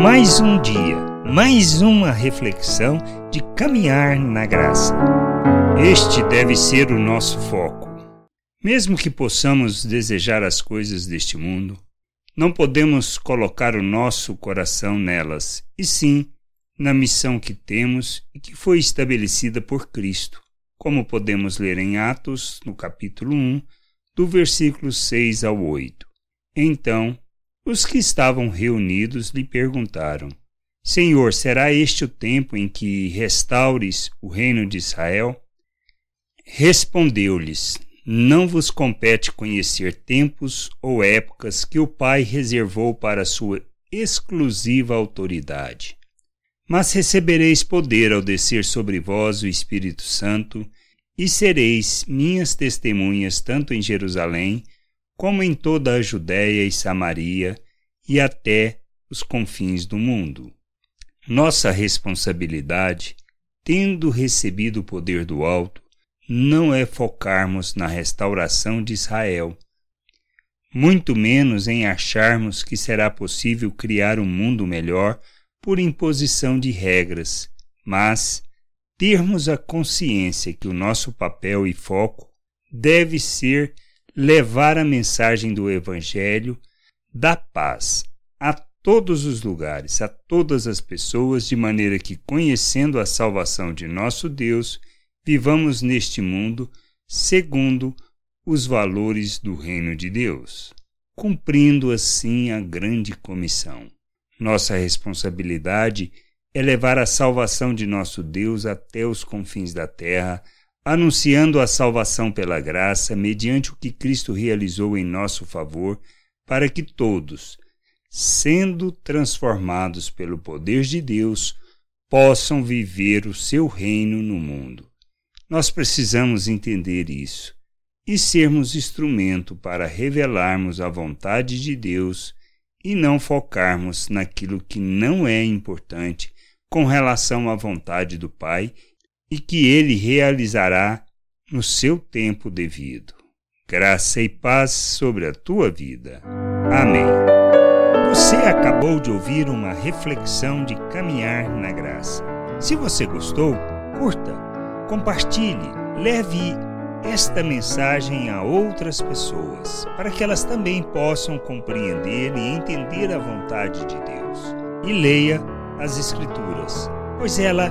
Mais um dia, mais uma reflexão de caminhar na graça. Este deve ser o nosso foco. Mesmo que possamos desejar as coisas deste mundo, não podemos colocar o nosso coração nelas, e sim na missão que temos e que foi estabelecida por Cristo, como podemos ler em Atos, no capítulo 1, do versículo 6 ao 8. Então, os que estavam reunidos lhe perguntaram: Senhor, será este o tempo em que restaures o reino de Israel? Respondeu-lhes: Não vos compete conhecer tempos ou épocas que o Pai reservou para sua exclusiva autoridade mas recebereis poder ao descer sobre vós o Espírito Santo, e sereis minhas testemunhas tanto em Jerusalém, como em toda a Judéia e Samaria, e até os confins do mundo. Nossa responsabilidade, tendo recebido o poder do alto, não é focarmos na restauração de Israel, muito menos em acharmos que será possível criar um mundo melhor por imposição de regras, mas termos a consciência que o nosso papel e foco deve ser levar a mensagem do Evangelho da paz a todos os lugares, a todas as pessoas, de maneira que, conhecendo a salvação de nosso Deus, vivamos neste mundo segundo os valores do Reino de Deus, cumprindo assim a grande comissão. Nossa responsabilidade é levar a salvação de nosso Deus até os confins da terra, anunciando a salvação pela graça, mediante o que Cristo realizou em nosso favor, para que todos, sendo transformados pelo poder de Deus, possam viver o seu reino no mundo. Nós precisamos entender isso e sermos instrumento para revelarmos a vontade de Deus e não focarmos naquilo que não é importante com relação à vontade do Pai e que ele realizará no seu tempo devido. Graça e paz sobre a tua vida. Amém. Você acabou de ouvir uma reflexão de caminhar na graça. Se você gostou, curta, compartilhe, leve esta mensagem a outras pessoas, para que elas também possam compreender e entender a vontade de Deus. E leia as Escrituras, pois ela